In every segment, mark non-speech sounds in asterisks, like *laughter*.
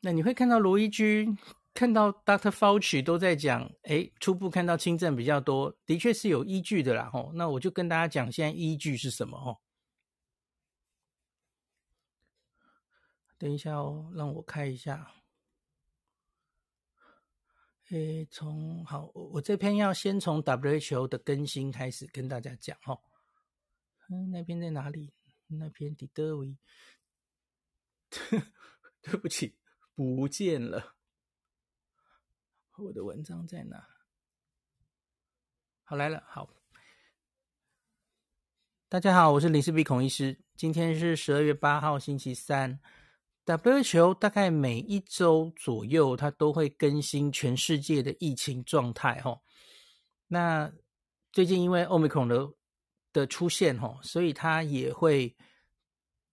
那你会看到罗伊居，看到 Dr. Fauci 都在讲，哎，初步看到轻症比较多，的确是有依据的啦。吼，那我就跟大家讲，现在依据是什么？吼，等一下哦，让我看一下。诶，从好，我这篇要先从 WHO 的更新开始跟大家讲。哦，嗯，那边在哪里？那篇底德维，*laughs* 对不起，不见了。我的文章在哪？好，来了，好。大家好，我是林氏璧孔医师。今天是十二月八号，星期三。WHO 大概每一周左右，它都会更新全世界的疫情状态。哈，那最近因为 Omicron 的的出现，哈，所以它也会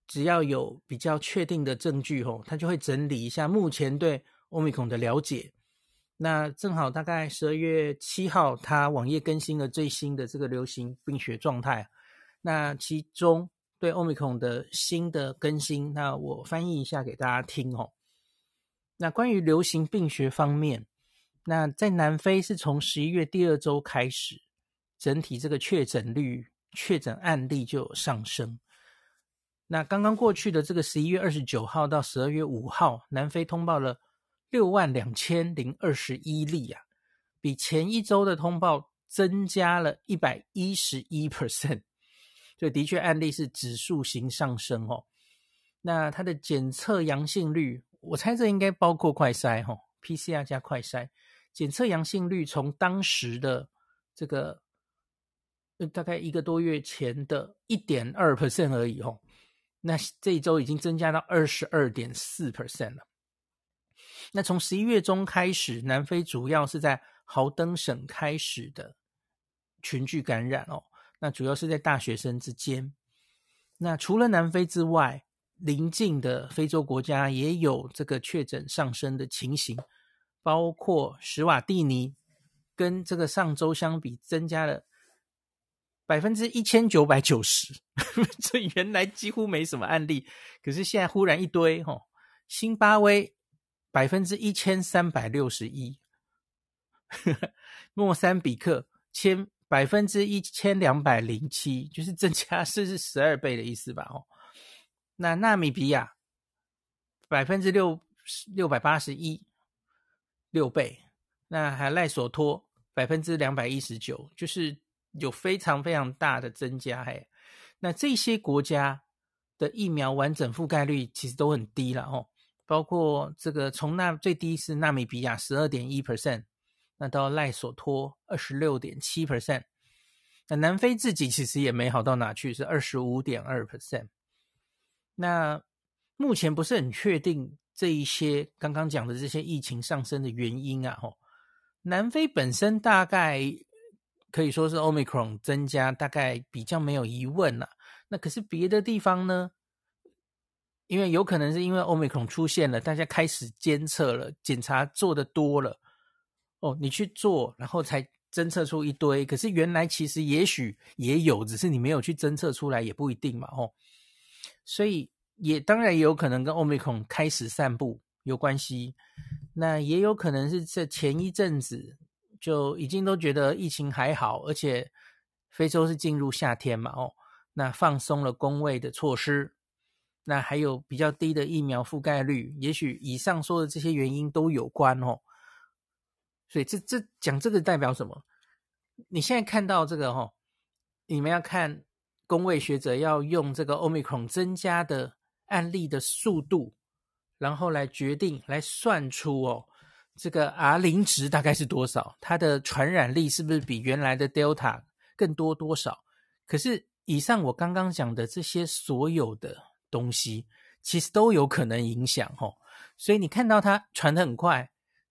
只要有比较确定的证据，哈，它就会整理一下目前对 Omicron 的了解。那正好大概十二月七号，它网页更新了最新的这个流行病学状态。那其中对 Omicron 的新的更新，那我翻译一下给大家听哦。那关于流行病学方面，那在南非是从十一月第二周开始，整体这个确诊率、确诊案例就有上升。那刚刚过去的这个十一月二十九号到十二月五号，南非通报了六万两千零二十一例啊，比前一周的通报增加了一百一十一 percent。*laughs* 所以的确案例是指数型上升哦，那它的检测阳性率，我猜这应该包括快筛哈，PCR 加快筛，检测阳性率从当时的这个大概一个多月前的一点二 percent 而已哦，那这一周已经增加到二十二点四 percent 了。那从十一月中开始，南非主要是在豪登省开始的群聚感染哦。那主要是在大学生之间。那除了南非之外，邻近的非洲国家也有这个确诊上升的情形，包括史瓦蒂尼，跟这个上周相比增加了百分之一千九百九十。这原来几乎没什么案例，可是现在忽然一堆哈。新巴威百分之一千三百六十一，莫桑比克千。百分之一千两百零七，就是增加是是十二倍的意思吧？哦，那纳米比亚百分之六六百八十一，六倍。那还赖索托百分之两百一十九，就是有非常非常大的增加。嘿，那这些国家的疫苗完整覆盖率其实都很低了哦，包括这个从纳最低是纳米比亚十二点一 percent。那到赖索托二十六点七 percent，那南非自己其实也没好到哪去，是二十五点二 percent。那目前不是很确定这一些刚刚讲的这些疫情上升的原因啊。吼，南非本身大概可以说是 Omicron 增加，大概比较没有疑问了。那可是别的地方呢？因为有可能是因为 Omicron 出现了，大家开始监测了，检查做得多了。哦，你去做，然后才侦测出一堆。可是原来其实也许也有，只是你没有去侦测出来，也不一定嘛。哦，所以也当然也有可能跟 Omicron 开始散布有关系。那也有可能是这前一阵子就已经都觉得疫情还好，而且非洲是进入夏天嘛。哦，那放松了工位的措施，那还有比较低的疫苗覆盖率，也许以上说的这些原因都有关哦。所以这这讲这个代表什么？你现在看到这个哈，你们要看工位学者要用这个 Omicron 增加的案例的速度，然后来决定来算出哦，这个 R 零值大概是多少，它的传染力是不是比原来的 Delta 更多多少？可是以上我刚刚讲的这些所有的东西，其实都有可能影响哦。所以你看到它传得很快。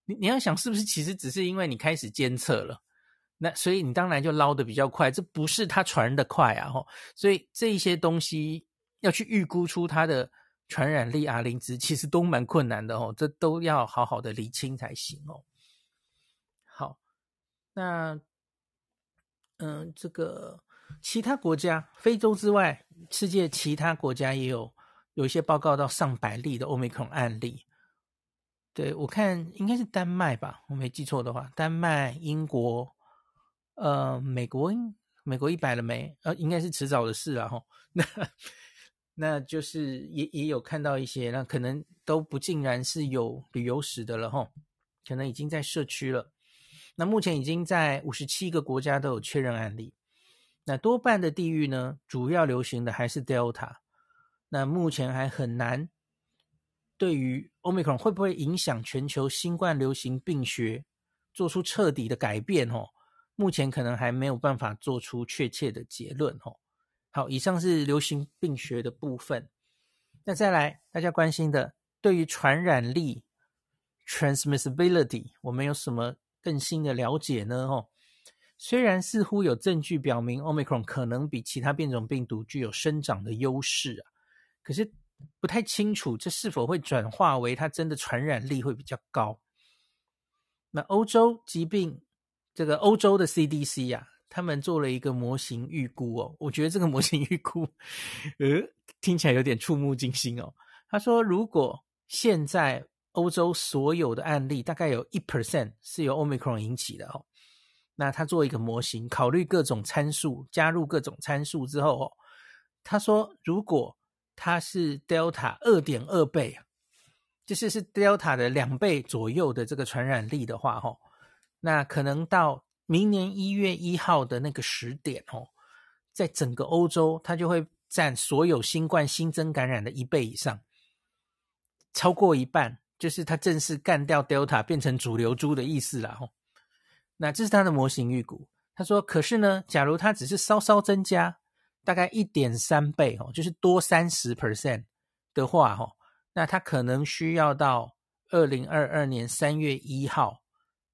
你你要想是不是其实只是因为你开始监测了，那所以你当然就捞得比较快，这不是它传的快啊吼，所以这一些东西要去预估出它的传染力啊零值，其实都蛮困难的哦，这都要好好的理清才行哦。好，那嗯、呃，这个其他国家，非洲之外，世界其他国家也有有一些报告到上百例的欧米孔案例。对，我看应该是丹麦吧，我没记错的话，丹麦、英国，呃，美国，美国一百了没？呃，应该是迟早的事了哈。那 *laughs* 那就是也也有看到一些，那可能都不尽然是有旅游史的了哈，可能已经在社区了。那目前已经在五十七个国家都有确认案例。那多半的地域呢，主要流行的还是 Delta。那目前还很难。对于 Omicron 会不会影响全球新冠流行病学做出彻底的改变？哦，目前可能还没有办法做出确切的结论。哦，好，以上是流行病学的部分。那再来，大家关心的，对于传染力 （transmissibility），我们有什么更新的了解呢？哦，虽然似乎有证据表明 Omicron 可能比其他变种病毒具有生长的优势啊，可是。不太清楚这是否会转化为它真的传染力会比较高。那欧洲疾病这个欧洲的 CDC 呀、啊，他们做了一个模型预估哦，*laughs* 我觉得这个模型预估，*laughs* 呃，听起来有点触目惊心哦。他说，如果现在欧洲所有的案例大概有一 percent 是由 Omicron 引起的哦，那他做一个模型，考虑各种参数，加入各种参数之后哦，他说如果它是 Delta 二点二倍，就是是 Delta 的两倍左右的这个传染力的话，哈，那可能到明年一月一号的那个时点，哦，在整个欧洲，它就会占所有新冠新增感染的一倍以上，超过一半，就是它正式干掉 Delta，变成主流株的意思了，吼。那这是它的模型预估，他说，可是呢，假如它只是稍稍增加。大概一点三倍哦，就是多三十 percent 的话哦，那它可能需要到二零二二年三月一号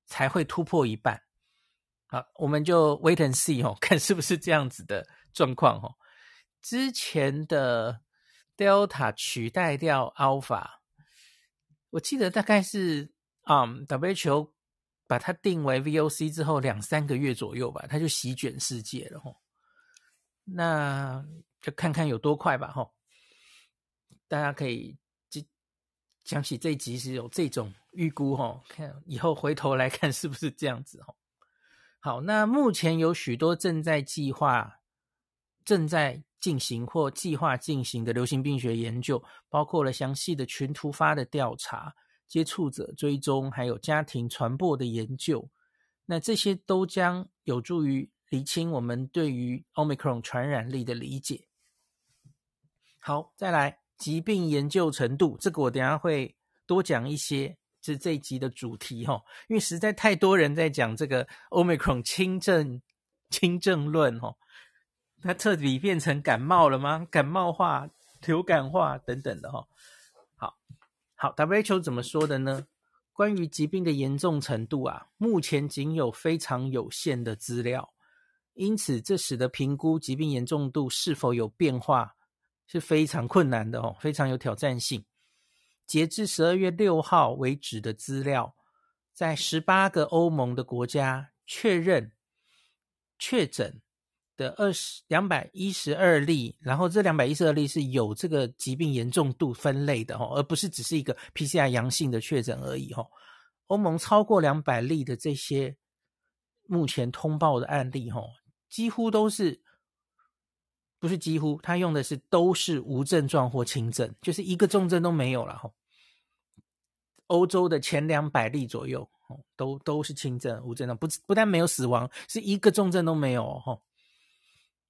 才会突破一半。好，我们就 wait and see 哦，*laughs* 看是不是这样子的状况哦。之前的 Delta 取代掉 Alpha，我记得大概是啊、WHO 把它定为 VOC 之后两三个月左右吧，它就席卷世界了哦。那就看看有多快吧，吼！大家可以讲起这一集是有这种预估，吼，看以后回头来看是不是这样子，吼。好，那目前有许多正在计划、正在进行或计划进行的流行病学研究，包括了详细的群突发的调查、接触者追踪，还有家庭传播的研究。那这些都将有助于。厘清我们对于 Omicron 传染力的理解。好，再来疾病研究程度，这个我等下会多讲一些，是这一集的主题哈。因为实在太多人在讲这个 Omicron 轻症轻症论哈，它彻底变成感冒了吗？感冒化、流感化等等的哈。好，好，WHO 怎么说的呢？关于疾病的严重程度啊，目前仅有非常有限的资料。因此，这使得评估疾病严重度是否有变化是非常困难的哦，非常有挑战性。截至十二月六号为止的资料，在十八个欧盟的国家确认确诊的二十两百一十二例，然后这两百一十二例是有这个疾病严重度分类的哦，而不是只是一个 PCR 阳性的确诊而已哦。欧盟超过两百例的这些目前通报的案例哦。几乎都是，不是几乎，他用的是都是无症状或轻症，就是一个重症都没有了哈。欧洲的前两百例左右，都都是轻症无症状，不不但没有死亡，是一个重症都没有哈。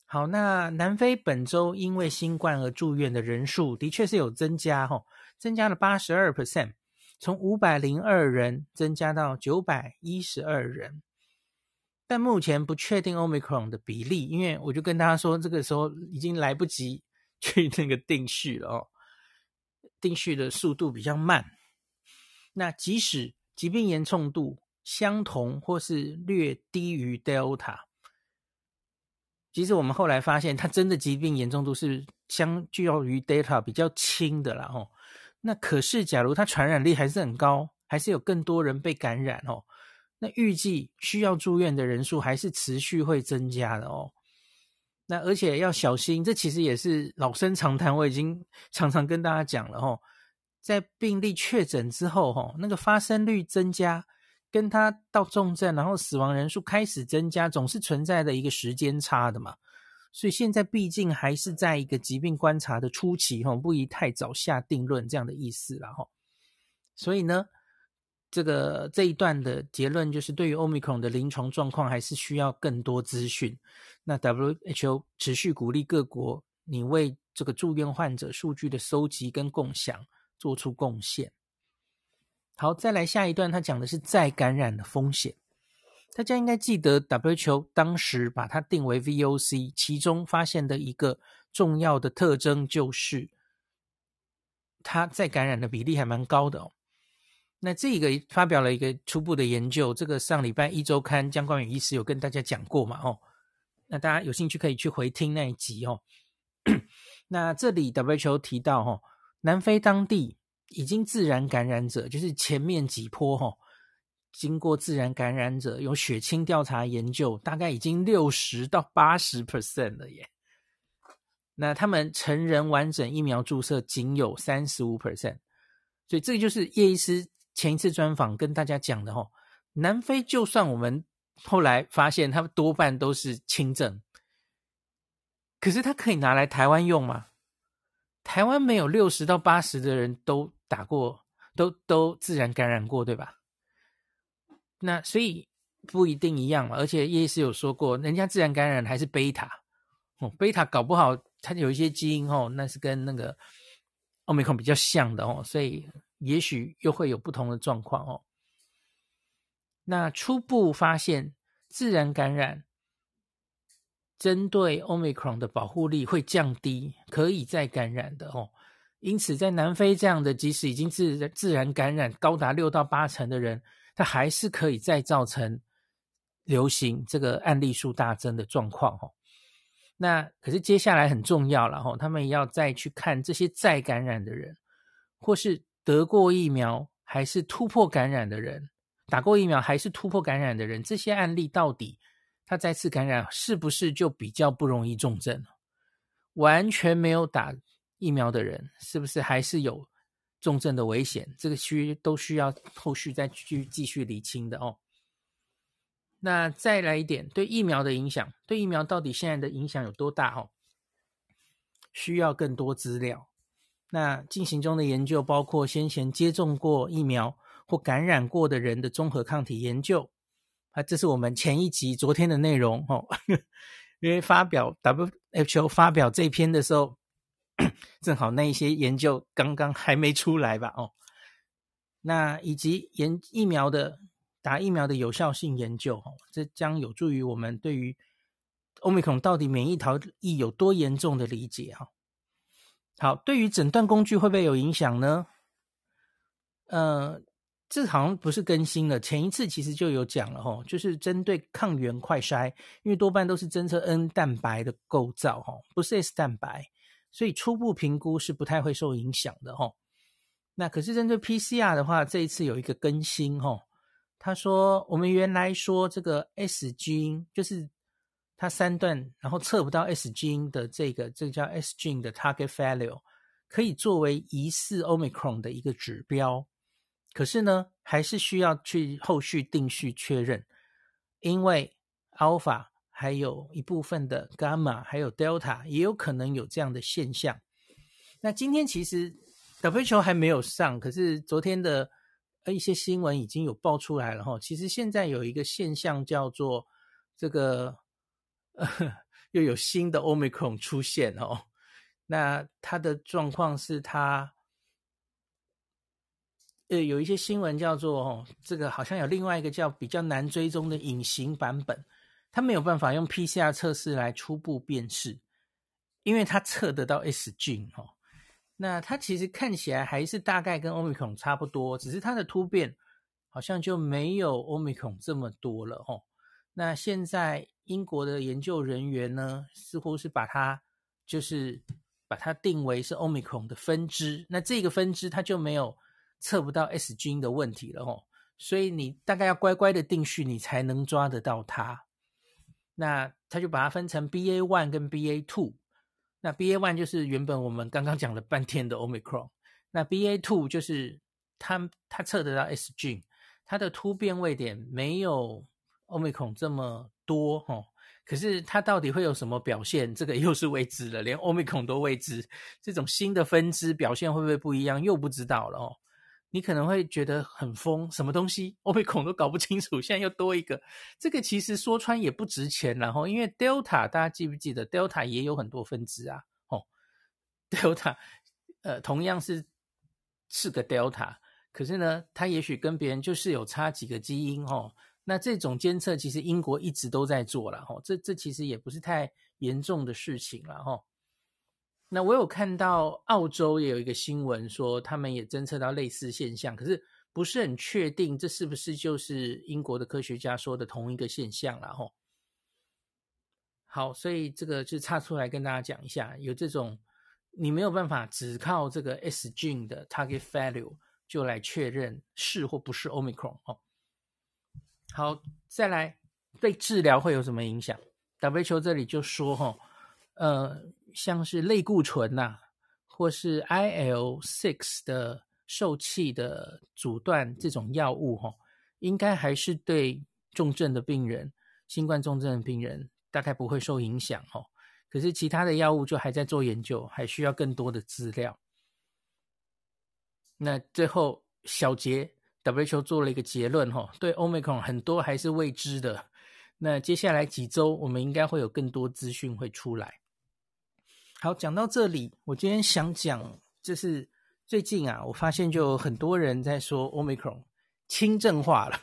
好，那南非本周因为新冠而住院的人数的确是有增加哈，增加了八十二 percent，从五百零二人增加到九百一十二人。但目前不确定 Omicron 的比例，因为我就跟大家说，这个时候已经来不及 *laughs* 去那个定序了哦，定序的速度比较慢。那即使疾病严重度相同或是略低于 Delta，其实我们后来发现，它真的疾病严重度是相较于 Delta 比较轻的啦哦。那可是，假如它传染力还是很高，还是有更多人被感染哦。那预计需要住院的人数还是持续会增加的哦。那而且要小心，这其实也是老生常谈，我已经常常跟大家讲了哦。在病例确诊之后，哈，那个发生率增加，跟他到重症，然后死亡人数开始增加，总是存在的一个时间差的嘛。所以现在毕竟还是在一个疾病观察的初期，哈，不宜太早下定论这样的意思了，哈。所以呢，这个这一段的结论就是，对于 Omicron 的临床状况，还是需要更多资讯。那 WHO 持续鼓励各国，你为这个住院患者数据的收集跟共享做出贡献。好，再来下一段，他讲的是再感染的风险。大家应该记得，WHO 当时把它定为 VOC，其中发现的一个重要的特征就是，它再感染的比例还蛮高的哦。那这个发表了一个初步的研究，这个上礼拜一周刊姜冠宇医师有跟大家讲过嘛？哦，那大家有兴趣可以去回听那一集哦。*coughs* 那这里 WHO 提到，哦，南非当地已经自然感染者，就是前面几波哈，经过自然感染者有血清调查研究，大概已经六十到八十 percent 了耶。那他们成人完整疫苗注射仅有三十五 percent，所以这个就是叶医师。前一次专访跟大家讲的齁，南非就算我们后来发现他们多半都是轻症，可是他可以拿来台湾用吗？台湾没有六十到八十的人都打过，都都自然感染过，对吧？那所以不一定一样嘛。而且叶医师有说过，人家自然感染还是贝塔哦，贝塔搞不好它有一些基因哦，那是跟那个欧米克比较像的哦，所以。也许又会有不同的状况哦。那初步发现，自然感染针对 Omicron 的保护力会降低，可以再感染的哦。因此，在南非这样的即使已经自自然感染高达六到八成的人，他还是可以再造成流行这个案例数大增的状况哦。那可是接下来很重要了哦，他们要再去看这些再感染的人，或是。得过疫苗还是突破感染的人，打过疫苗还是突破感染的人，这些案例到底他再次感染是不是就比较不容易重症？完全没有打疫苗的人，是不是还是有重症的危险？这个需都需要后续再去继续厘清的哦。那再来一点，对疫苗的影响，对疫苗到底现在的影响有多大？哦，需要更多资料。那进行中的研究包括先前接种过疫苗或感染过的人的综合抗体研究，啊，这是我们前一集昨天的内容哦。*laughs* 因为发表 WHO 发表这篇的时候，正好那一些研究刚刚还没出来吧？哦，那以及研疫苗的打疫苗的有效性研究，哦，这将有助于我们对于 Omicron 到底免疫逃逸有多严重的理解哈。好，对于诊断工具会不会有影响呢？呃，这好像不是更新了，前一次其实就有讲了吼，就是针对抗原快筛，因为多半都是侦测 N 蛋白的构造吼，不是 S 蛋白，所以初步评估是不太会受影响的吼。那可是针对 PCR 的话，这一次有一个更新吼，他说我们原来说这个 S 基因就是。它三段，然后测不到 S 基因的这个，这个叫 S gene 的 target value，可以作为疑似 Omicron 的一个指标。可是呢，还是需要去后续定序确认，因为 Alpha 还有一部分的 Gamma 还有 Delta 也有可能有这样的现象。那今天其实 WHO 还没有上，可是昨天的呃一些新闻已经有爆出来了哈。其实现在有一个现象叫做这个。*laughs* 又有新的 Omicron 出现哦，那它的状况是它，呃，有一些新闻叫做哦，这个好像有另外一个叫比较难追踪的隐形版本，它没有办法用 PCR 测试来初步辨识，因为它测得到 S gene 哦，那它其实看起来还是大概跟 Omicron 差不多，只是它的突变好像就没有 Omicron 这么多了哦。那现在英国的研究人员呢，似乎是把它就是把它定为是 Omicron 的分支，那这个分支它就没有测不到 S 基因的问题了哦，所以你大概要乖乖的定序，你才能抓得到它。那他就把它分成 BA one 跟 BA two，那 BA one 就是原本我们刚刚讲了半天的 Omicron，那 BA two 就是它它测得到 S 菌，它的突变位点没有 Omicron 这么多哦。可是它到底会有什么表现？这个又是未知的，连欧米孔都未知。这种新的分支表现会不会不一样？又不知道了哦。你可能会觉得很疯，什么东西欧米孔都搞不清楚，现在又多一个。这个其实说穿也不值钱，然后因为 Delta 大家记不记得 Delta 也有很多分支啊？哦，Delta 呃同样是是个 Delta，可是呢，它也许跟别人就是有差几个基因哦。那这种监测其实英国一直都在做了，吼，这这其实也不是太严重的事情了，吼。那我有看到澳洲也有一个新闻说，他们也侦测到类似现象，可是不是很确定这是不是就是英国的科学家说的同一个现象了，吼。好，所以这个就插出来跟大家讲一下，有这种你没有办法只靠这个 S gene 的 target value 就来确认是或不是 Omicron，哦。好，再来对治疗会有什么影响？WHO 这里就说哈，呃，像是类固醇呐、或是 IL-6 的受器的阻断这种药物哈，应该还是对重症的病人，新冠重症的病人大概不会受影响哈。可是其他的药物就还在做研究，还需要更多的资料。那最后小结。WHO 做了一个结论，哈，对 Omicron 很多还是未知的。那接下来几周，我们应该会有更多资讯会出来。好，讲到这里，我今天想讲，就是最近啊，我发现就有很多人在说 Omicron 轻症化了，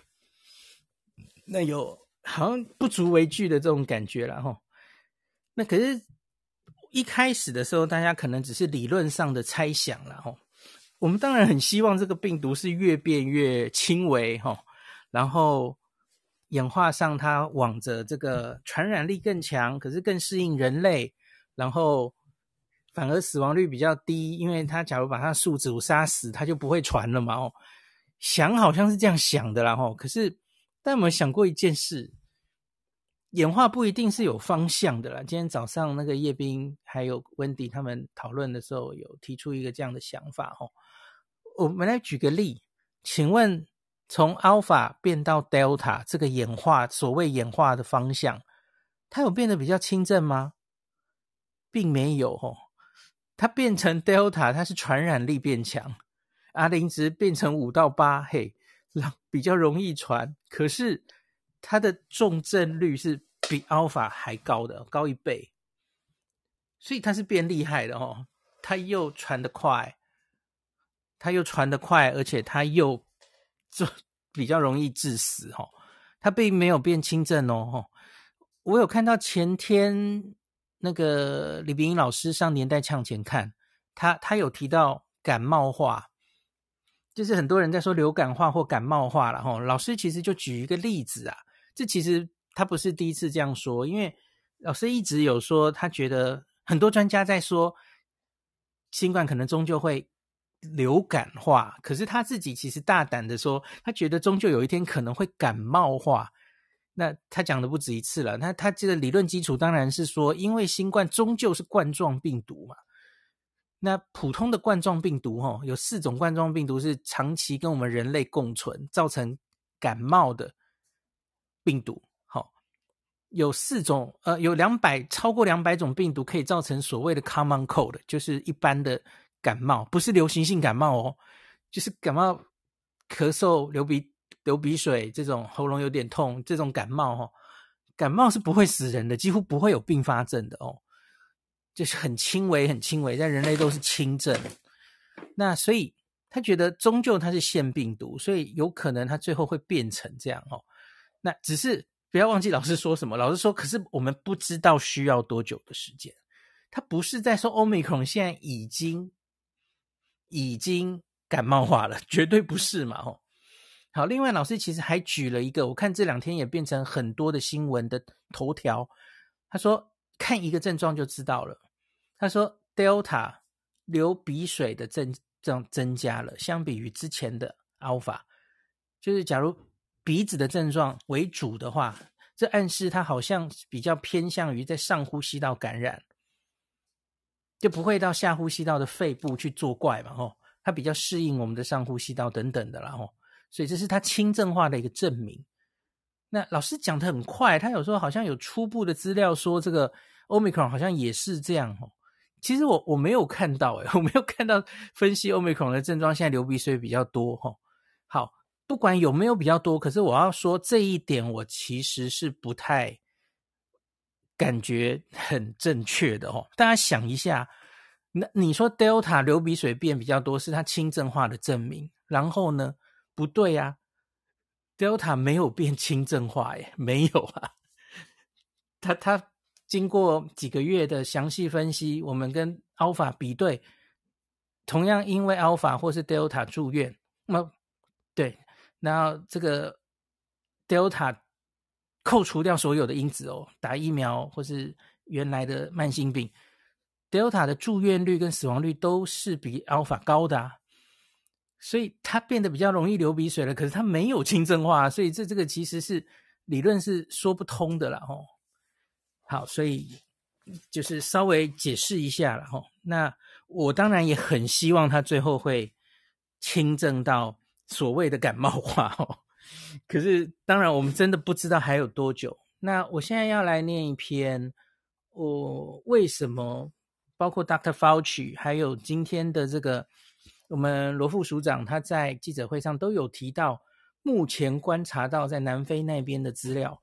那有好像不足为惧的这种感觉了，哈。那可是，一开始的时候，大家可能只是理论上的猜想了，哈。我们当然很希望这个病毒是越变越轻微哈，然后演化上它往着这个传染力更强，可是更适应人类，然后反而死亡率比较低，因为它假如把它宿主杀死，它就不会传了嘛哦。想好像是这样想的啦哈，可是但有没有想过一件事？演化不一定是有方向的啦。今天早上那个叶斌还有温迪他们讨论的时候，有提出一个这样的想法哈。我们来举个例，请问从 Alpha 变到 Delta 这个演化，所谓演化的方向，它有变得比较轻症吗？并没有哦。它变成 Delta，它是传染力变强，R 零值变成五到八，嘿，比较容易传。可是它的重症率是比 Alpha 还高的，高一倍，所以它是变厉害的哦。它又传得快。它又传得快，而且它又就 *laughs* 比较容易致死哦。它并没有变轻症哦。我有看到前天那个李炳英老师上年代呛前看，他他有提到感冒化，就是很多人在说流感化或感冒化了哈。老师其实就举一个例子啊，这其实他不是第一次这样说，因为老师一直有说，他觉得很多专家在说新冠可能终究会。流感化，可是他自己其实大胆的说，他觉得终究有一天可能会感冒化。那他讲的不止一次了。那他这个理论基础当然是说，因为新冠终究是冠状病毒嘛。那普通的冠状病毒，哈，有四种冠状病毒是长期跟我们人类共存，造成感冒的病毒。好，有四种，呃，有两百超过两百种病毒可以造成所谓的 common cold，就是一般的。感冒不是流行性感冒哦，就是感冒、咳嗽、流鼻流鼻水这种喉咙有点痛这种感冒哦，感冒是不会死人的，几乎不会有并发症的哦，就是很轻微很轻微，在人类都是轻症。那所以他觉得终究它是腺病毒，所以有可能它最后会变成这样哦。那只是不要忘记老师说什么，老师说，可是我们不知道需要多久的时间，他不是在说 Omicron 现在已经。已经感冒化了，*laughs* 绝对不是嘛！吼，好，另外老师其实还举了一个，我看这两天也变成很多的新闻的头条。他说看一个症状就知道了。他说 Delta 流鼻水的症状增加了，相比于之前的 Alpha，就是假如鼻子的症状为主的话，这暗示它好像比较偏向于在上呼吸道感染。就不会到下呼吸道的肺部去作怪嘛，吼，它比较适应我们的上呼吸道等等的，然后，所以这是它轻症化的一个证明。那老师讲的很快，他有时候好像有初步的资料说这个 Omicron 好像也是这样哦。其实我我没有看到诶，*laughs* 我没有看到分析 Omicron 的症状，现在流鼻水比较多哈。好，不管有没有比较多，可是我要说这一点，我其实是不太感觉很正确的哦。大家想一下，那你说 Delta 流鼻水变比较多，是它轻症化的证明，然后呢？不对呀。Delta 没有变轻症化耶，*laughs* 没有啊。他他经过几个月的详细分析，我们跟 Alpha 比对，同样因为 Alpha 或是 Delta 住院，那对，那这个 Delta 扣除掉所有的因子哦，打疫苗或是原来的慢性病，Delta 的住院率跟死亡率都是比 Alpha 高的啊。所以它变得比较容易流鼻水了，可是它没有轻症化，所以这这个其实是理论是说不通的了吼。好，所以就是稍微解释一下了吼。那我当然也很希望它最后会轻症到所谓的感冒化吼。可是当然我们真的不知道还有多久。那我现在要来念一篇，我为什么包括 Dr. Fauci 还有今天的这个。我们罗副署长他在记者会上都有提到，目前观察到在南非那边的资料，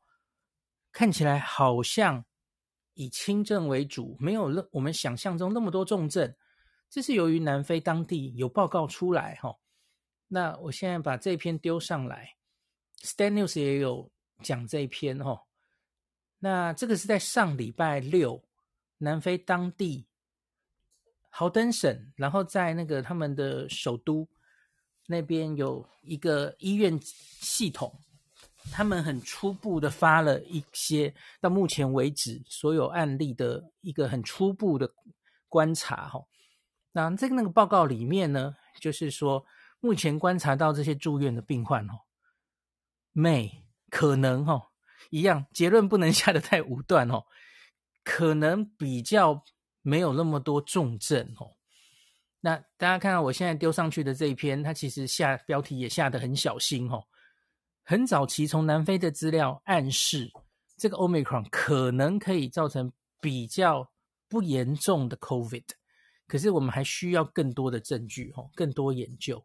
看起来好像以轻症为主，没有我们想象中那么多重症。这是由于南非当地有报告出来哈。那我现在把这篇丢上来，Stat News 也有讲这一篇哦。那这个是在上礼拜六，南非当地。豪登省，然后在那个他们的首都那边有一个医院系统，他们很初步的发了一些到目前为止所有案例的一个很初步的观察哈。那这个那个报告里面呢，就是说目前观察到这些住院的病患哦，may 可能哦一样，结论不能下得太武断哦，可能比较。没有那么多重症哦，那大家看到我现在丢上去的这一篇，它其实下标题也下得很小心哦。很早期从南非的资料暗示，这个 Omicron 可能可以造成比较不严重的 COVID，可是我们还需要更多的证据哦，更多研究。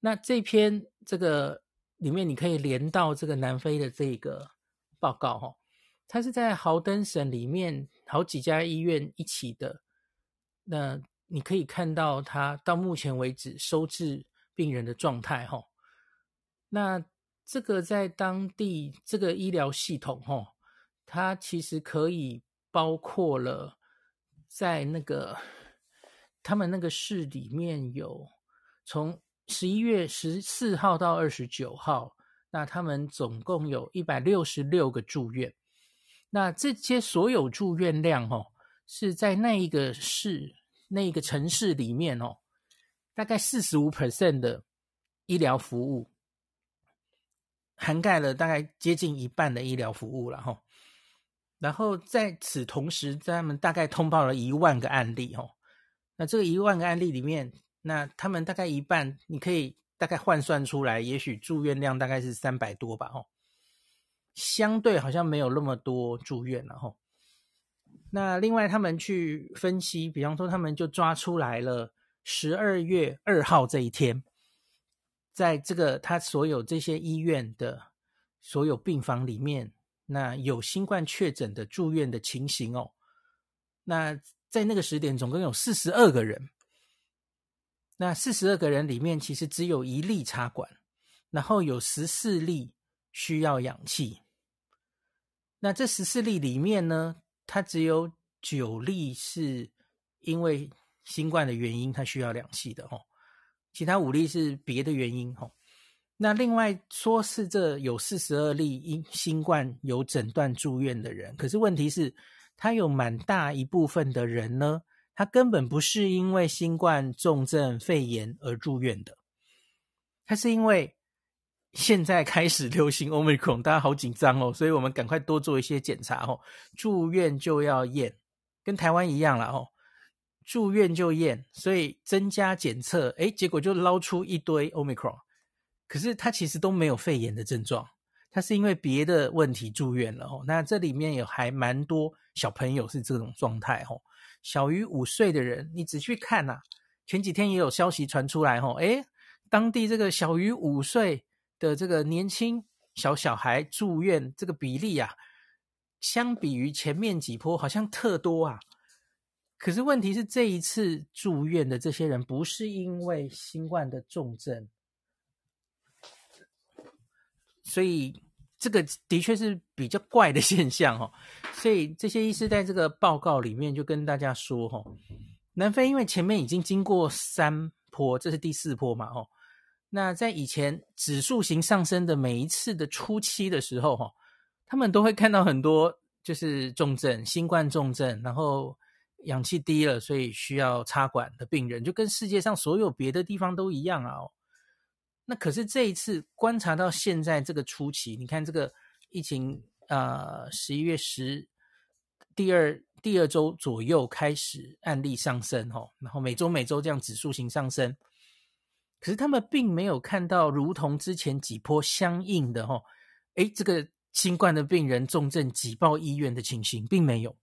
那这篇这个里面你可以连到这个南非的这个报告哦。它是在豪登省里面好几家医院一起的，那你可以看到它到目前为止收治病人的状态哈。那这个在当地这个医疗系统哈，它其实可以包括了在那个他们那个市里面有从十一月十四号到二十九号，那他们总共有一百六十六个住院。那这些所有住院量哦，是在那一个市、那一个城市里面哦，大概四十五 percent 的医疗服务，涵盖了大概接近一半的医疗服务了哈。然后在此同时，他们大概通报了一万个案例哦。那这个一万个案例里面，那他们大概一半，你可以大概换算出来，也许住院量大概是三百多吧哦。相对好像没有那么多住院了吼。那另外他们去分析，比方说他们就抓出来了十二月二号这一天，在这个他所有这些医院的所有病房里面，那有新冠确诊的住院的情形哦。那在那个时点总共有四十二个人，那四十二个人里面其实只有一例插管，然后有十四例需要氧气。那这十四例里面呢，它只有九例是因为新冠的原因，它需要氧气的哦，其他五例是别的原因哦。那另外说是这有四十二例因新冠有诊断住院的人，可是问题是，他有蛮大一部分的人呢，他根本不是因为新冠重症肺炎而住院的，他是因为。现在开始流行 Omicron，大家好紧张哦，所以我们赶快多做一些检查哦。住院就要验，跟台湾一样了哦。住院就验，所以增加检测，诶，结果就捞出一堆 Omicron，可是他其实都没有肺炎的症状，他是因为别的问题住院了哦。那这里面有还蛮多小朋友是这种状态哦，小于五岁的人，你仔细看呐，前几天也有消息传出来哦，诶，当地这个小于五岁的这个年轻小小孩住院这个比例啊，相比于前面几波好像特多啊。可是问题是，这一次住院的这些人不是因为新冠的重症，所以这个的确是比较怪的现象哦。所以这些医师在这个报告里面就跟大家说，哦，南非因为前面已经经过三波，这是第四波嘛，哦，那在以前指数型上升的每一次的初期的时候，哈，他们都会看到很多就是重症，新冠重症，然后。氧气低了，所以需要插管的病人，就跟世界上所有别的地方都一样啊哦。那可是这一次观察到现在这个初期，你看这个疫情，呃，十一月十第二第二周左右开始案例上升哦，然后每周每周这样指数型上升，可是他们并没有看到如同之前几波相应的哦，诶，这个新冠的病人重症挤爆医院的情形，并没有。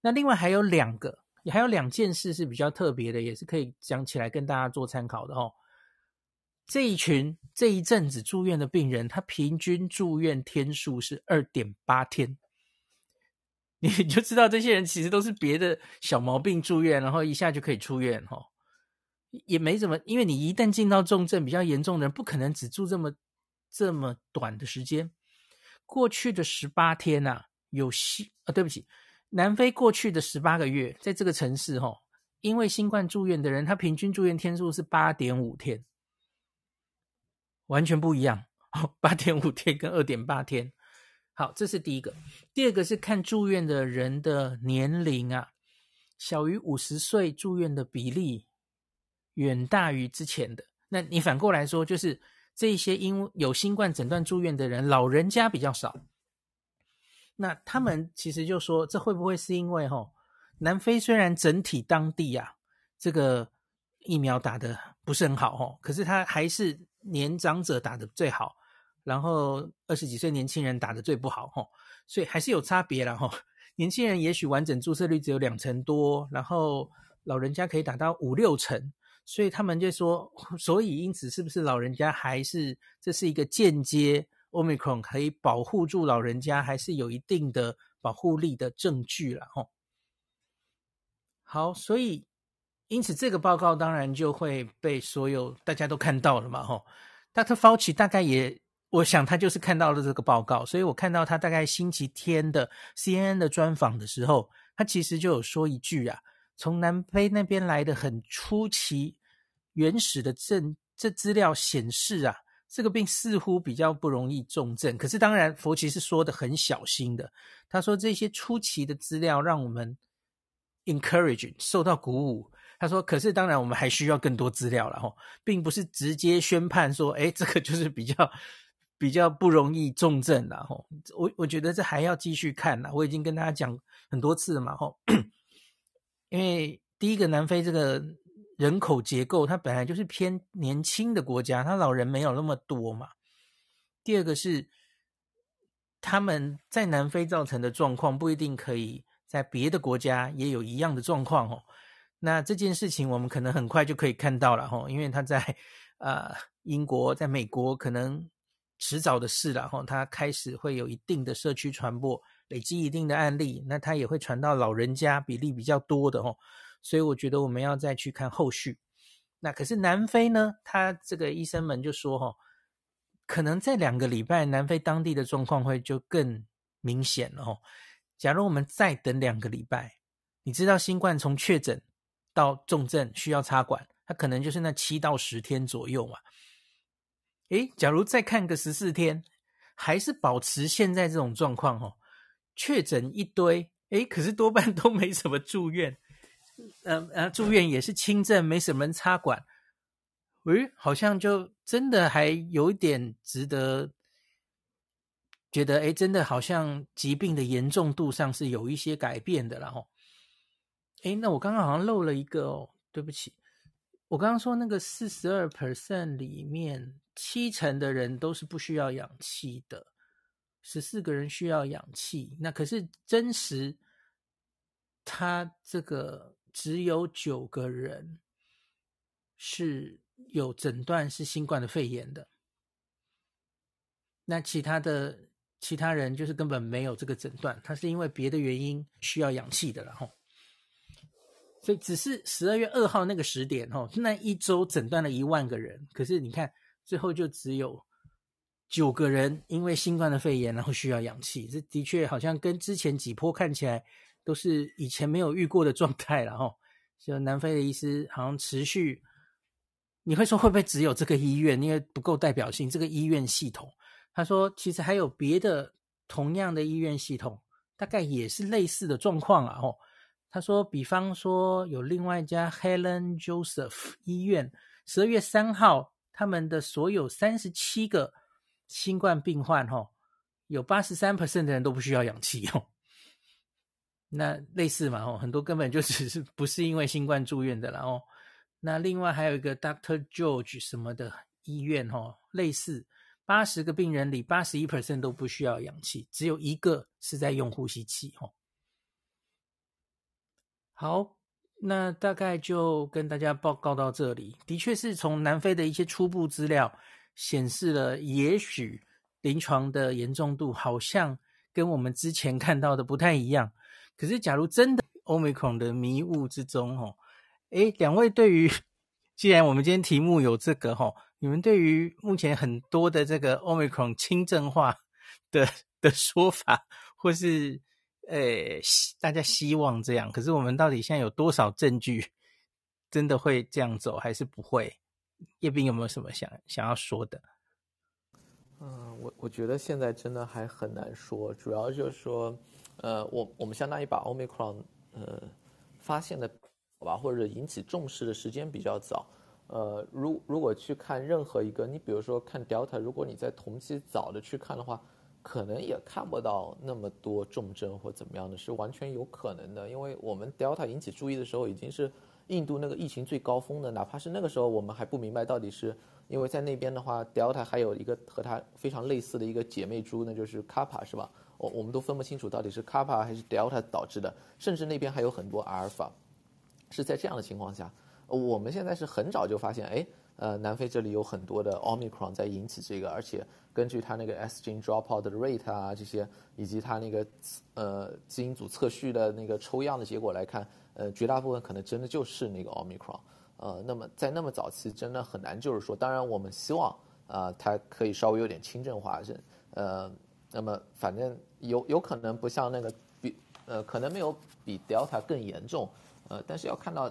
那另外还有两个，还有两件事是比较特别的，也是可以讲起来跟大家做参考的哦。这一群这一阵子住院的病人，他平均住院天数是二点八天，你就知道这些人其实都是别的小毛病住院，然后一下就可以出院哦，也没怎么，因为你一旦进到重症比较严重的人，不可能只住这么这么短的时间。过去的十八天呐、有新啊，对不起。南非过去的十八个月，在这个城市，哈，因为新冠住院的人，他平均住院天数是八点五天，完全不一样。八点五天跟二点八天，好，这是第一个。第二个是看住院的人的年龄啊，小于五十岁住院的比例远大于之前的。那你反过来说，就是这些因有新冠诊断住院的人，老人家比较少。那他们其实就说，这会不会是因为齁，南非虽然整体当地啊，这个疫苗打的不是很好哦，可是他还是年长者打得最好，然后二十几岁年轻人打得最不好吼，所以还是有差别啦齁。*laughs* 年轻人也许完整注射率只有两成多，然后老人家可以打到五六成，所以他们就说，*laughs* 所以因此是不是老人家还是这是一个间接。Omicron 可以保护住老人家，还是有一定的保护力的证据了吼。好，所以因此这个报告当然就会被所有大家都看到了嘛吼。Dr. Fauci 大概也，我想他就是看到了这个报告，所以我看到他大概星期天的 CNN 的专访的时候，他其实就有说一句啊，从南非那边来的很初期原始的证，这资料显示啊。这个病似乎比较不容易重症，可是当然，佛奇是说的很小心的。他说这些初期的资料让我们 encourage 受到鼓舞。他说，可是当然我们还需要更多资料了哈，并不是直接宣判说，哎，这个就是比较比较不容易重症了哈。我我觉得这还要继续看了。我已经跟大家讲很多次了嘛哈，因为第一个南非这个。人口结构，它本来就是偏年轻的国家，它老人没有那么多嘛。第二个是他们在南非造成的状况，不一定可以在别的国家也有一样的状况哦。那这件事情我们可能很快就可以看到了哦，因为他在呃英国，在美国可能迟早的事了哈。它开始会有一定的社区传播，累积一定的案例，那它也会传到老人家，比例比较多的哦。所以我觉得我们要再去看后续。那可是南非呢？他这个医生们就说，哈，可能在两个礼拜，南非当地的状况会就更明显了，哈。假如我们再等两个礼拜，你知道新冠从确诊到重症需要插管，他可能就是那七到十天左右嘛。诶，假如再看个十四天，还是保持现在这种状况，哦，确诊一堆，诶，可是多半都没什么住院。嗯、呃、住院也是轻症，没什么人插管。诶，好像就真的还有一点值得觉得，诶，真的好像疾病的严重度上是有一些改变的了哦。哎，那我刚刚好像漏了一个哦，对不起，我刚刚说那个四十二 percent 里面，七成的人都是不需要氧气的，十四个人需要氧气。那可是真实，他这个只有九个人是有诊断是新冠的肺炎的，那其他的其他人就是根本没有这个诊断，他是因为别的原因需要氧气的，然后。所以只是十二月二号那个时点，哦，那一周诊断了一万个人，可是你看最后就只有九个人因为新冠的肺炎，然后需要氧气。这的确好像跟之前几波看起来都是以前没有遇过的状态了，吼。*laughs* 就南非的医师好像持续，你会说会不会只有这个医院？因为不够代表性，这个医院系统，他说其实还有别的同样的医院系统，大概也是类似的状况啊，哦。他说：“比方说，有另外一家 Helen Joseph 医院，十二月三号，他们的所有三十七个新冠病患，哈，有八十三 percent 的人都不需要氧气哦。那类似嘛，哦，很多根本就只是不是因为新冠住院的啦哦。那另外还有一个 Doctor George 什么的医院，哈，类似八十个病人里八十一 percent 都不需要氧气，只有一个是在用呼吸器，哦。”好，那大概就跟大家报告到这里。的确是从南非的一些初步资料显示了，也许临床的严重度好像跟我们之前看到的不太一样。可是，假如真的 Omicron 的迷雾之中，哦，诶，两位对于，既然我们今天题目有这个，哈，你们对于目前很多的这个 Omicron 轻症化的的说法，或是？诶，大家希望这样，可是我们到底现在有多少证据，真的会这样走，还是不会？叶斌有没有什么想想要说的？嗯，我我觉得现在真的还很难说，主要就是说，呃，我我们相当于把 Omicron 呃发现的好吧，或者引起重视的时间比较早。呃，如如果去看任何一个，你比如说看 Delta，如果你在同期早的去看的话。可能也看不到那么多重症或怎么样的，是完全有可能的。因为我们 Delta 引起注意的时候，已经是印度那个疫情最高峰的，哪怕是那个时候，我们还不明白到底是因为在那边的话，Delta 还有一个和它非常类似的一个姐妹株，那就是 Kappa，是吧？我我们都分不清楚到底是 Kappa 还是 Delta 导致的，甚至那边还有很多阿尔法。是在这样的情况下，我们现在是很早就发现，哎。呃，南非这里有很多的 Omicron 在引起这个，而且根据它那个 S gene dropout 的 rate 啊，这些以及它那个呃基因组测序的那个抽样的结果来看，呃，绝大部分可能真的就是那个 Omicron。呃，那么在那么早期，真的很难就是说，当然我们希望啊、呃，它可以稍微有点轻症化，是呃，那么反正有有可能不像那个比呃，可能没有比 Delta 更严重，呃，但是要看到。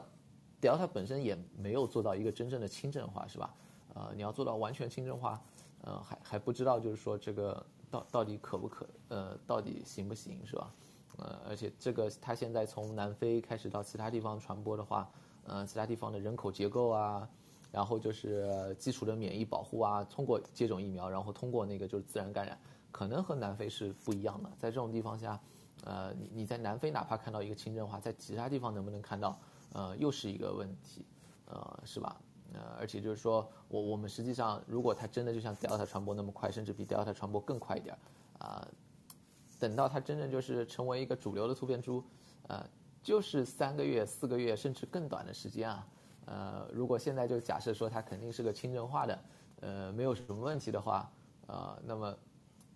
Delta 本身也没有做到一个真正的轻症化，是吧？呃，你要做到完全轻症化，呃，还还不知道，就是说这个到到底可不可，呃，到底行不行，是吧？呃，而且这个它现在从南非开始到其他地方传播的话，呃，其他地方的人口结构啊，然后就是基础的免疫保护啊，通过接种疫苗，然后通过那个就是自然感染，可能和南非是不一样的。在这种地方下，呃，你你在南非哪怕看到一个轻症化，在其他地方能不能看到？呃，又是一个问题，呃，是吧？呃，而且就是说我我们实际上，如果它真的就像 Delta 传播那么快，甚至比 Delta 传播更快一点，啊、等到它真正就是成为一个主流的突变株，呃，就是三个月、四个月，甚至更短的时间啊。呃，如果现在就假设说它肯定是个轻症化的，呃，没有什么问题的话，呃，那么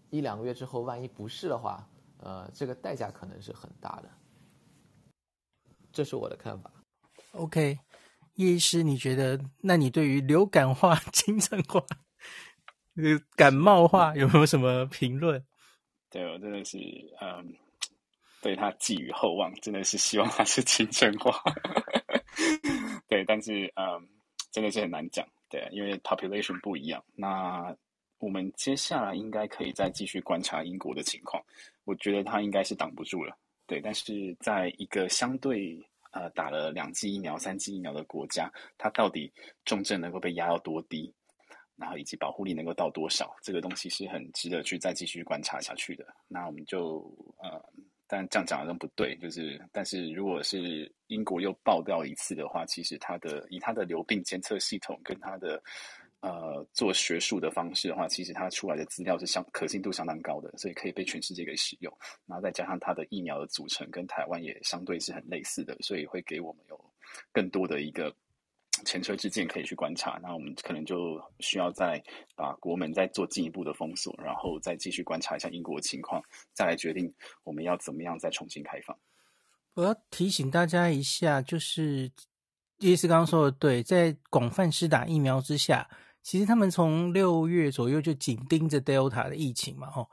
一两个月之后，万一不是的话，呃，这个代价可能是很大的。这是我的看法。OK，叶医师，你觉得？那你对于流感化、*laughs* 轻症化、感冒化有没有什么评论？对，我真的是嗯，对他寄予厚望，真的是希望他是轻症化。*laughs* 对，但是嗯，真的是很难讲，对，因为 population 不一样。那我们接下来应该可以再继续观察英国的情况，我觉得他应该是挡不住了。对，但是在一个相对。呃，打了两剂疫苗、三剂疫苗的国家，它到底重症能够被压到多低，然后以及保护力能够到多少，这个东西是很值得去再继续观察下去的。那我们就呃但这样讲好像不对，就是但是如果是英国又爆掉一次的话，其实它的以它的流病监测系统跟它的呃做学术的方式的话，其实它出来的资料是相可信度相当高的，所以可以被全世界给使用。然后再加上它的疫苗的组成跟台湾也相对是很类似的，所以会给我们有更多的一个。前车之鉴可以去观察，那我们可能就需要再把国门再做进一步的封锁，然后再继续观察一下英国的情况，再来决定我们要怎么样再重新开放。我要提醒大家一下，就是叶医师刚刚说的对，在广泛施打疫苗之下，其实他们从六月左右就紧盯着 Delta 的疫情嘛，吼，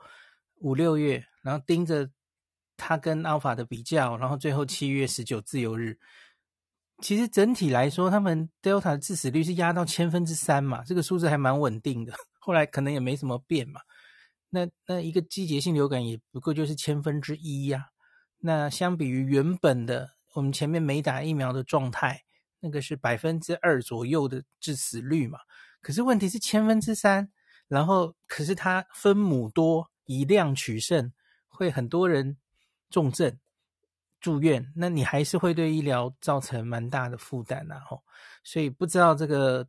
五六月，然后盯着它跟 Alpha 的比较，然后最后七月十九自由日。其实整体来说，他们 Delta 的致死率是压到千分之三嘛，这个数字还蛮稳定的。后来可能也没什么变嘛。那那一个季节性流感也不过就是千分之一呀。那相比于原本的我们前面没打疫苗的状态，那个是百分之二左右的致死率嘛。可是问题是千分之三，然后可是它分母多，以量取胜，会很多人重症。住院，那你还是会对医疗造成蛮大的负担呐，吼，所以不知道这个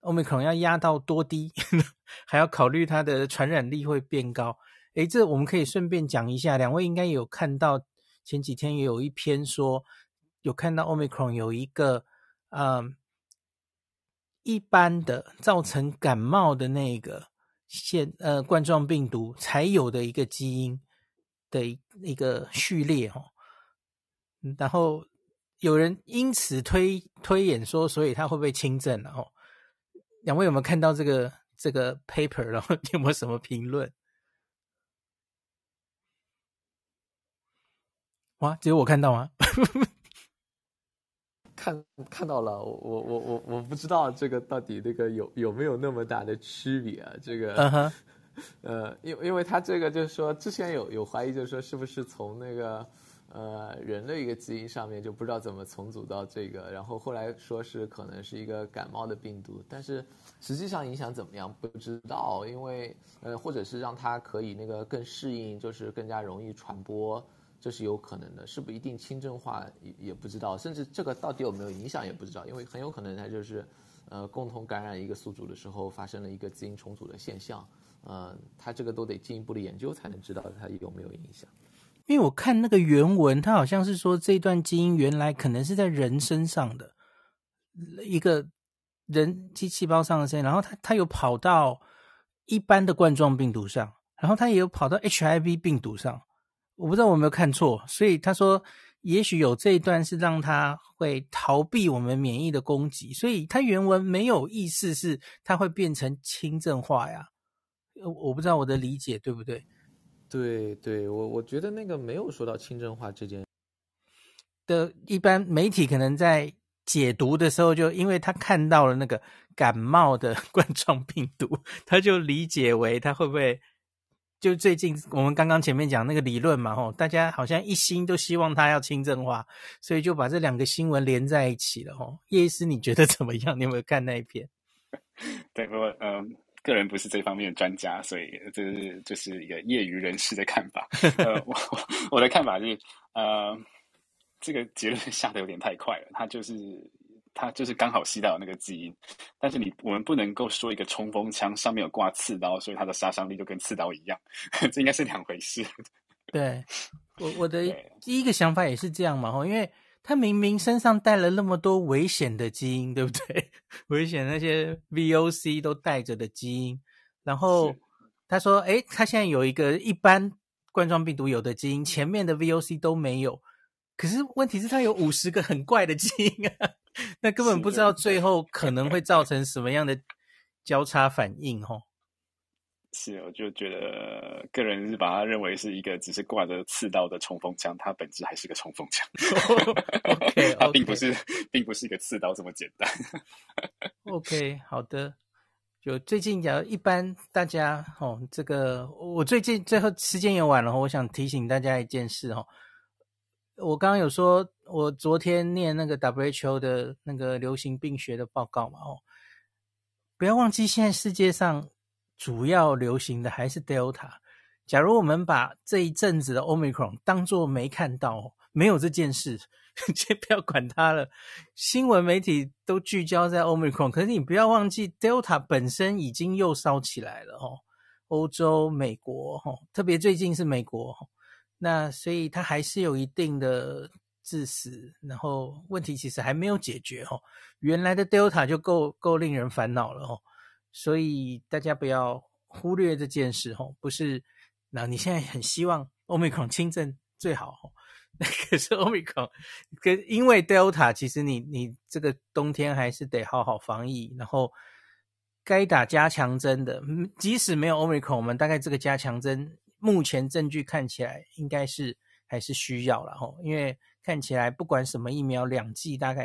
Omicron 要压到多低，*laughs* 还要考虑它的传染力会变高。诶，这我们可以顺便讲一下，两位应该有看到前几天也有一篇说，有看到 Omicron 有一个，嗯，一般的造成感冒的那个腺呃冠状病毒才有的一个基因的一个序列，哦。然后有人因此推推演说，所以他会不会轻症？然后两位有没有看到这个这个 paper？然后 *laughs* 有没有什么评论？哇，只有我看到吗？看看到了，我我我我不知道这个到底那个有有没有那么大的区别啊？这个，uh *laughs* huh. 呃，因因为他这个就是说，之前有有怀疑，就是说是不是从那个。呃，人的一个基因上面就不知道怎么重组到这个，然后后来说是可能是一个感冒的病毒，但是实际上影响怎么样不知道，因为呃，或者是让它可以那个更适应，就是更加容易传播，这是有可能的，是不一定轻症化也也不知道，甚至这个到底有没有影响也不知道，因为很有可能它就是呃共同感染一个宿主的时候发生了一个基因重组的现象，呃，它这个都得进一步的研究才能知道它有没有影响。因为我看那个原文，它好像是说这段基因原来可能是在人身上的一个人机细胞上的身，然后它它有跑到一般的冠状病毒上，然后它也有跑到 HIV 病毒上，我不知道我有没有看错，所以他说也许有这一段是让他会逃避我们免疫的攻击，所以他原文没有意思是它会变成轻症化呀，我不知道我的理解对不对。对对，我我觉得那个没有说到轻症化这件的，一般媒体可能在解读的时候，就因为他看到了那个感冒的 *laughs* 冠状病毒，他就理解为他会不会就最近我们刚刚前面讲那个理论嘛，吼，大家好像一心都希望他要轻症化，所以就把这两个新闻连在一起了，吼。叶医师，你觉得怎么样？你有没有看那一篇？*laughs* 对，我嗯。个人不是这方面的专家，所以这是就是一个业余人士的看法。呃，*laughs* 我我的看法是，呃，这个结论下的有点太快了。他就是他就是刚好吸到那个基因，但是你我们不能够说一个冲锋枪上面有挂刺刀，所以它的杀伤力就跟刺刀一样，*laughs* 这应该是两回事。*laughs* 对，我我的第一个想法也是这样嘛，吼，因为。他明明身上带了那么多危险的基因，对不对？*laughs* 危险那些 VOC 都带着的基因，然后他说：“诶，他现在有一个一般冠状病毒有的基因，前面的 VOC 都没有。可是问题是，他有五十个很怪的基因啊，那根本不知道最后可能会造成什么样的交叉反应，吼。*laughs* ”是，我就觉得个人是把它认为是一个只是挂着刺刀的冲锋枪，它本质还是个冲锋枪。*laughs* OK，它并不是并不是一个刺刀这么简单。OK，好的。就最近讲，一般大家哦，这个我最近最后时间也晚了，我想提醒大家一件事哦。我刚刚有说，我昨天念那个 WHO 的那个流行病学的报告嘛，哦，不要忘记现在世界上。主要流行的还是 Delta，假如我们把这一阵子的 Omicron 当作没看到，没有这件事，*laughs* 先不要管它了。新闻媒体都聚焦在 Omicron，可是你不要忘记 Delta 本身已经又烧起来了哦。欧洲、美国，哈，特别最近是美国，那所以它还是有一定的致死，然后问题其实还没有解决，哦。原来的 Delta 就够够令人烦恼了，哦。所以大家不要忽略这件事，哦。不是，那你现在很希望 Omicron 轻症最好哦，那 *laughs* 可是 Omicron 跟因为 Delta，其实你你这个冬天还是得好好防疫，然后。该打加强针的，即使没有 Omicron，我们大概这个加强针目前证据看起来应该是还是需要了哦，因为看起来不管什么疫苗两剂大概。